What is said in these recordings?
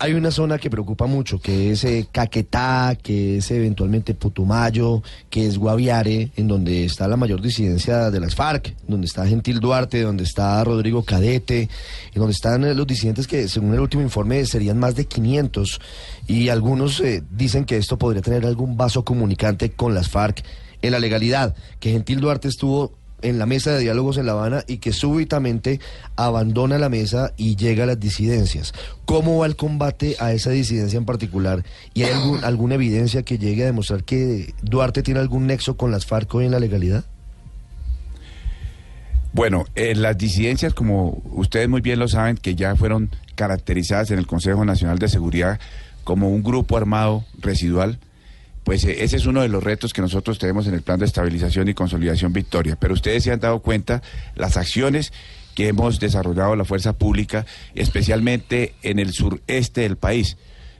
Hay una zona que preocupa mucho, que es eh, Caquetá, que es eventualmente Putumayo, que es Guaviare, en donde está la mayor disidencia de las FARC, donde está Gentil Duarte, donde está Rodrigo Cadete, y donde están eh, los disidentes que, según el último informe, serían más de 500. Y algunos eh, dicen que esto podría tener algún vaso comunicante con las FARC en la legalidad, que Gentil Duarte estuvo en la mesa de diálogos en La Habana y que súbitamente abandona la mesa y llega a las disidencias. ¿Cómo va el combate a esa disidencia en particular? ¿Y hay algún, alguna evidencia que llegue a demostrar que Duarte tiene algún nexo con las FARC hoy en la legalidad? Bueno, eh, las disidencias, como ustedes muy bien lo saben, que ya fueron caracterizadas en el Consejo Nacional de Seguridad como un grupo armado residual, pues eh, ese es uno de los retos que nosotros tenemos en el plan de estabilización y consolidación Victoria. Pero ustedes se han dado cuenta las acciones que hemos desarrollado la fuerza pública, especialmente en el sureste del país,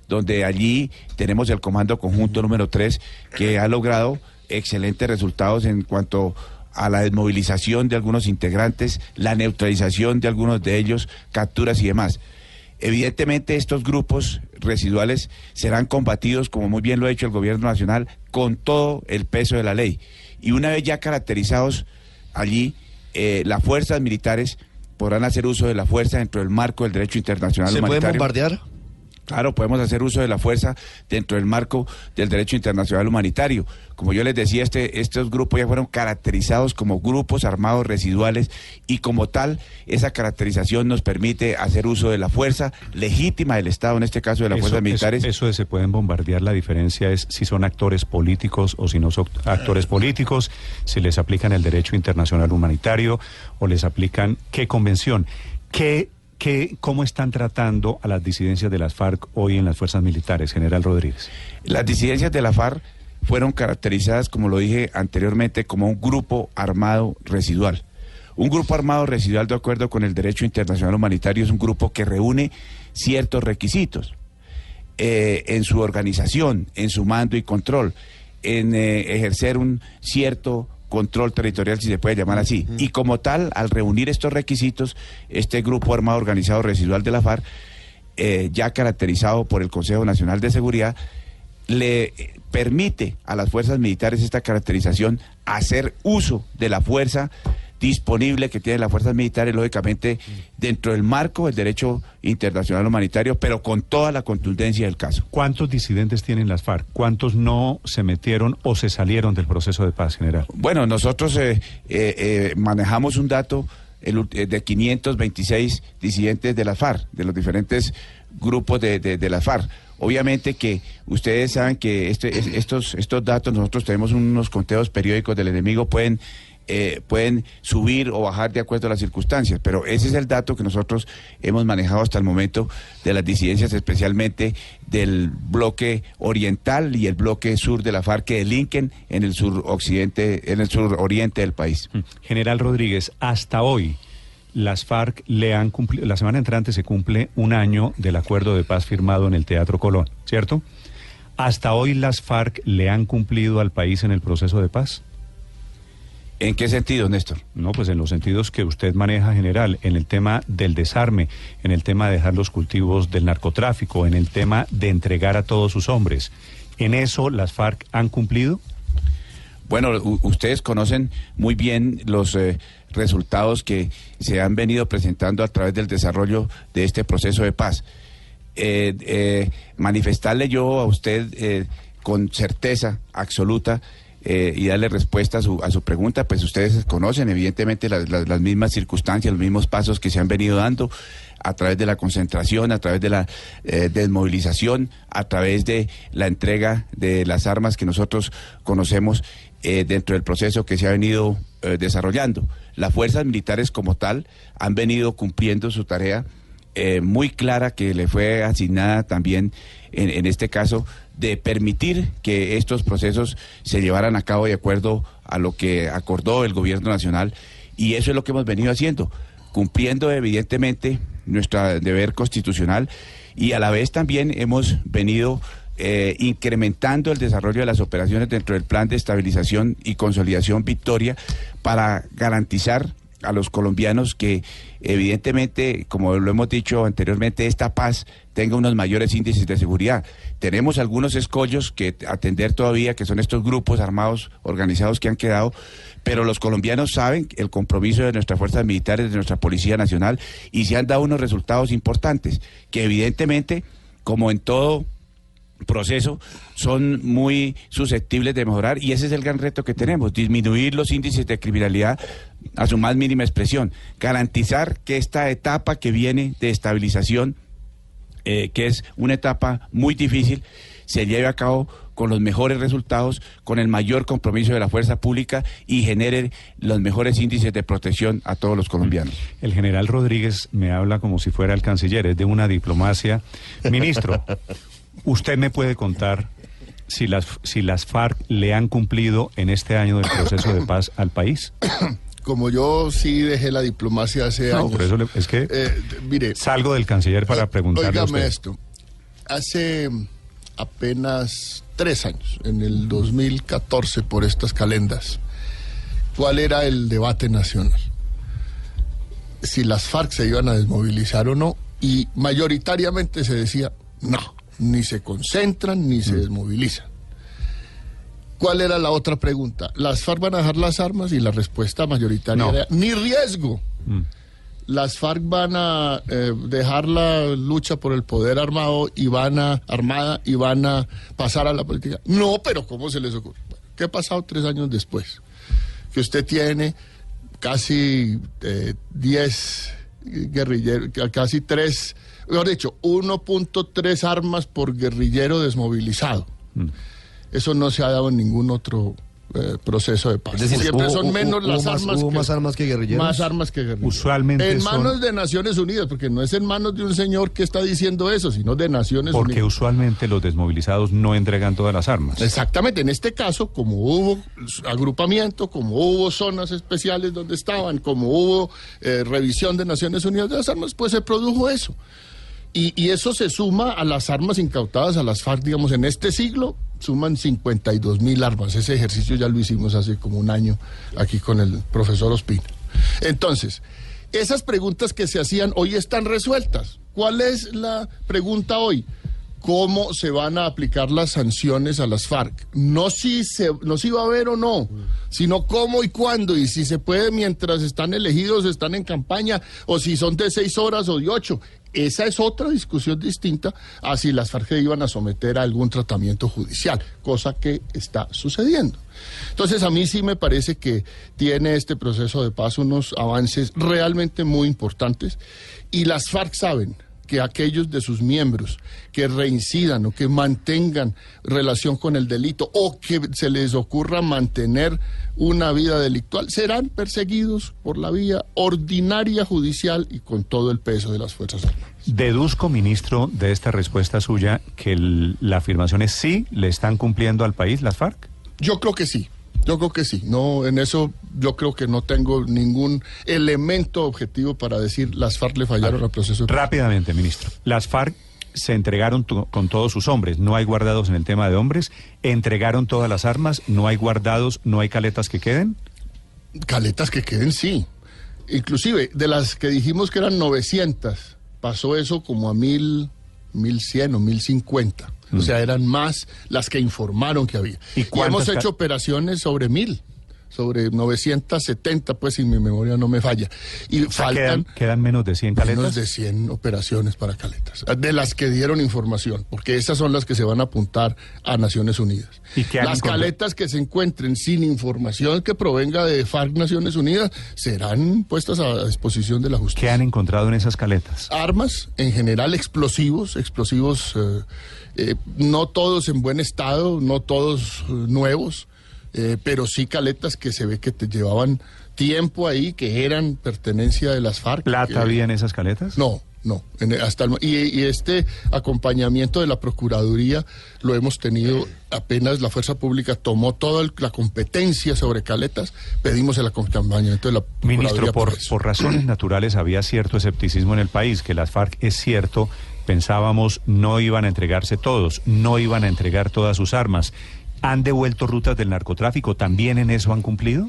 donde allí tenemos el Comando Conjunto número 3, que ha logrado excelentes resultados en cuanto a la desmovilización de algunos integrantes, la neutralización de algunos de ellos, capturas y demás. Evidentemente estos grupos residuales serán combatidos, como muy bien lo ha hecho el gobierno nacional, con todo el peso de la ley. Y una vez ya caracterizados allí, eh, las fuerzas militares podrán hacer uso de la fuerza dentro del marco del derecho internacional ¿Se humanitario. puede bombardear? Claro, podemos hacer uso de la fuerza dentro del marco del derecho internacional humanitario. Como yo les decía, este, estos grupos ya fueron caracterizados como grupos armados residuales y como tal, esa caracterización nos permite hacer uso de la fuerza legítima del Estado, en este caso de las Eso- fuerzas eso- militares. Eso, de se pueden bombardear, la diferencia es si son actores políticos o si no son actores políticos, si les aplican el derecho internacional humanitario o les aplican qué convención. ¿Qué, ¿Cómo están tratando a las disidencias de las FARC hoy en las fuerzas militares, general Rodríguez? Las disidencias de la FARC fueron caracterizadas, como lo dije anteriormente, como un grupo armado residual. Un grupo armado residual, de acuerdo con el derecho internacional humanitario, es un grupo que reúne ciertos requisitos eh, en su organización, en su mando y control, en eh, ejercer un cierto control territorial, si se puede llamar así. Y como tal, al reunir estos requisitos, este grupo armado organizado residual de la FARC, eh, ya caracterizado por el Consejo Nacional de Seguridad, le permite a las fuerzas militares esta caracterización hacer uso de la fuerza disponible que tienen las fuerzas militares, lógicamente, dentro del marco del derecho internacional humanitario, pero con toda la contundencia del caso. ¿Cuántos disidentes tienen las FARC? ¿Cuántos no se metieron o se salieron del proceso de paz, general? Bueno, nosotros eh, eh, eh, manejamos un dato el de 526 disidentes de la FARC, de los diferentes grupos de, de, de la FARC. Obviamente que ustedes saben que este, es- estos, estos datos, nosotros tenemos unos conteos periódicos del enemigo, pueden, eh, pueden subir o bajar de acuerdo a las circunstancias, pero ese es el dato que nosotros hemos manejado hasta el momento de las disidencias, especialmente del bloque oriental y el bloque sur de la FARC que delinquen en el sur occidente, en el sur oriente del país. General Rodríguez, hasta hoy las FARC le han cumplido, la semana entrante se cumple un año del acuerdo de paz firmado en el Teatro Colón, ¿cierto? Hasta hoy las FARC le han cumplido al país en el proceso de paz. ¿En qué sentido, Néstor? No, pues en los sentidos que usted maneja, general, en el tema del desarme, en el tema de dejar los cultivos del narcotráfico, en el tema de entregar a todos sus hombres. ¿En eso las FARC han cumplido? Bueno, ustedes conocen muy bien los eh, resultados que se han venido presentando a través del desarrollo de este proceso de paz. Eh, eh, manifestarle yo a usted con certeza absoluta eh, y darle respuesta a su, a su pregunta, pues ustedes conocen evidentemente las, mismas circunstancias, los mismos pasos que se han venido dando a través de la concentración, a través de la eh, desmovilización, a través de la entrega de las armas que nosotros conocemos eh, dentro del proceso que se ha venido eh, desarrollando. Las fuerzas militares como tal han venido cumpliendo su tarea muy clara que le fue asignada también en este caso de permitir que estos procesos se llevaran a cabo de acuerdo a lo que acordó el gobierno nacional y eso es lo que hemos venido haciendo, cumpliendo evidentemente nuestro deber constitucional y a la vez también hemos venido eh, incrementando el desarrollo de las operaciones dentro del plan de estabilización y consolidación Victoria para garantizar a los colombianos que evidentemente, como lo hemos dicho anteriormente, esta paz tenga unos mayores índices de seguridad. Tenemos algunos escollos que atender todavía, que son estos grupos armados organizados que han quedado, pero los colombianos saben el compromiso de nuestras fuerzas militares, de nuestra Policía Nacional, y se han dado unos resultados importantes, que evidentemente, como en todo proceso son muy susceptibles de mejorar y ese es el gran reto que tenemos, disminuir los índices de criminalidad a su más mínima expresión, garantizar que esta etapa que viene de estabilización, eh, que es una etapa muy difícil, se lleve a cabo con los mejores resultados, con el mayor compromiso de la fuerza pública y genere los mejores índices de protección a todos los colombianos. El general Rodríguez me habla como si fuera el canciller, es de una diplomacia. Ministro, ¿Usted me puede contar si las, si las FARC le han cumplido en este año del proceso de paz al país? Como yo sí dejé la diplomacia hace no, años. Por eso es que eh, mire, salgo del canciller para preguntarle. Óigame esto. Hace apenas tres años, en el 2014, por estas calendas, ¿cuál era el debate nacional? Si las FARC se iban a desmovilizar o no, y mayoritariamente se decía no ni se concentran ni se desmovilizan. ¿Cuál era la otra pregunta? ¿Las FARC van a dejar las armas? Y la respuesta mayoritaria era ni riesgo. Mm. Las FARC van a eh, dejar la lucha por el poder armado y van a armada y van a pasar a la política. No, pero ¿cómo se les ocurre? ¿Qué ha pasado tres años después? Que usted tiene casi 10 eh, guerrilleros, casi tres mejor dicho, 1.3 armas por guerrillero desmovilizado. Mm. Eso no se ha dado en ningún otro eh, proceso de paz. Siempre son menos las armas. que, más armas que guerrilleros. Más armas que guerrilleros. Usualmente. En manos de Naciones Unidas, porque no es en manos de un señor que está diciendo eso, sino de Naciones Unidas. Porque usualmente los desmovilizados no entregan todas las armas. Exactamente. En este caso, como hubo agrupamiento, como hubo zonas especiales donde estaban, como hubo eh, revisión de Naciones Unidas de las armas, pues se produjo eso. Y, eso se suma a las armas incautadas a las FARC, digamos, en este siglo suman 52 mil armas. Ese ejercicio ya lo hicimos hace como un año aquí con el profesor Ospina. Entonces, esas preguntas que se hacían hoy están resueltas. ¿Cuál es la pregunta hoy? Cómo se van a aplicar las sanciones a las FARC. No si, se, no si va a haber o no, sino cómo y cuándo, y si se puede mientras están elegidos, están en campaña, o si son de seis horas o de ocho. Esa es otra discusión distinta a si las FARC iban a someter a algún tratamiento judicial, cosa que está sucediendo. Entonces a mí sí me parece que tiene este proceso de paz unos avances realmente muy importantes y las FARC saben que aquellos de sus miembros que reincidan o que mantengan relación con el delito o que se les ocurra mantener una vida delictual serán perseguidos por la vía ordinaria judicial y con todo el peso de las Fuerzas Armadas. Deduzco, ministro, de esta respuesta suya que la afirmación es sí, le están cumpliendo al país las FARC. Yo creo que sí. Yo creo que sí. No, en eso yo creo que no tengo ningún elemento objetivo para decir las FARC le fallaron al proceso. Rápidamente, ministro. Las FARC se entregaron con todos sus hombres. No hay guardados en el tema de hombres. Entregaron todas las armas. No hay guardados. No hay caletas que queden. Caletas que queden, sí. Inclusive, de las que dijimos que eran 900, pasó eso como a mil, mil cien o mil cincuenta. O sea, eran más las que informaron que había. Y, hemos hecho operaciones sobre mil sobre 970, pues si mi memoria no me falla. Y faltan... Quedan, menos de 100 caletas. Menos de 100 operaciones para caletas, de las que dieron información, porque esas son las que se van a apuntar a Naciones Unidas. las caletas que se encuentren sin información que provenga de FARC Naciones Unidas serán puestas a disposición de la justicia. ¿Qué han encontrado en esas caletas? Armas, en general explosivos, explosivos... Eh, eh, no todos en buen estado, no todos eh, nuevos, eh, pero sí caletas que se ve que te llevaban tiempo ahí, que eran pertenencia de las FARC. ¿Plata había en esas caletas? No, no. hasta y, este acompañamiento de la Procuraduría lo hemos tenido apenas la Fuerza Pública tomó toda la competencia sobre caletas, pedimos el acompañamiento de la Procuraduría. Ministro, por, por razones naturales había cierto escepticismo en el país, que las FARC es cierto pensábamos no iban a entregarse todos, no iban a entregar todas sus armas. ¿Han devuelto rutas del narcotráfico? ¿También en eso han cumplido?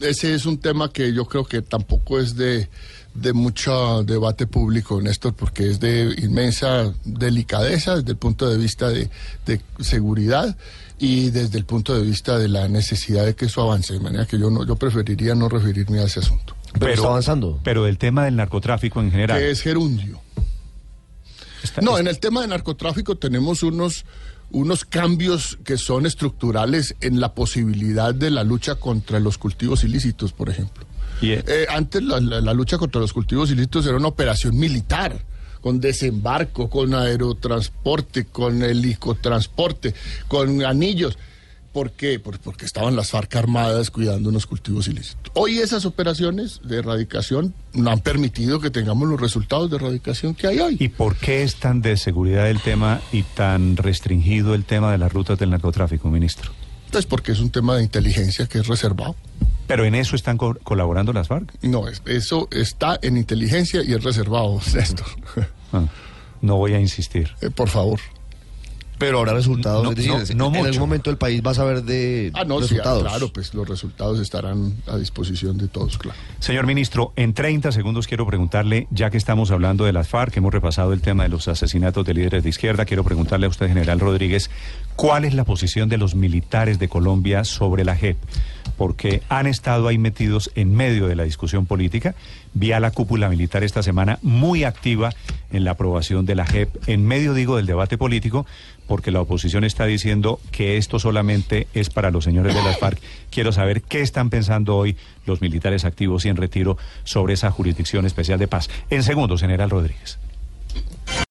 ese es un tema que yo creo que tampoco es de, de mucho debate público, Néstor, porque es de inmensa delicadeza desde el punto de vista de, de seguridad y desde el punto de vista de la necesidad de que eso avance, de manera que yo no, yo preferiría no referirme a ese asunto. Pero, está avanzando. Pero el tema del narcotráfico en general. Que es gerundio. Está- No, en el tema de narcotráfico tenemos unos, unos cambios que son estructurales en la posibilidad de la lucha contra los cultivos ilícitos, por ejemplo. Eh, Eh, antes la, la- la lucha contra los cultivos ilícitos era una operación militar, con desembarco, con aerotransporte, con helicotransporte, con anillos. ¿Por qué? Por- porque estaban las FARC armadas cuidando unos cultivos ilícitos. Hoy esas operaciones de erradicación no han permitido que tengamos los resultados de erradicación que hay hoy. ¿Y por qué es tan de seguridad el tema y tan restringido el tema de las rutas del narcotráfico, ministro? Pues porque es un tema de inteligencia que es reservado. Pero en eso están co- colaborando las FARC. No, es- eso está en inteligencia y es reservado, Néstor. Ah, no voy a insistir. Eh, por favor. Pero habrá resultados. No, es decir, no, en algún momento el país va a saber de Ah, no, sí, ah, resultados. claro, pues los resultados estarán a disposición de todos, claro. Señor ministro, en 30 segundos quiero preguntarle, ya que estamos hablando de las FARC, hemos repasado el tema de los asesinatos de líderes de izquierda, quiero preguntarle a usted, general Rodríguez, ¿cuál es la posición de los militares de Colombia sobre la JEP? Porque han estado ahí metidos en medio de la discusión política. Vi a la cúpula militar esta semana muy activa en la aprobación de la JEP, en medio, digo, del debate político, porque la oposición está diciendo que esto solamente es para los señores de las FARC. Quiero saber qué están pensando hoy los militares activos y en retiro sobre esa jurisdicción especial de paz. En segundos, general Rodríguez.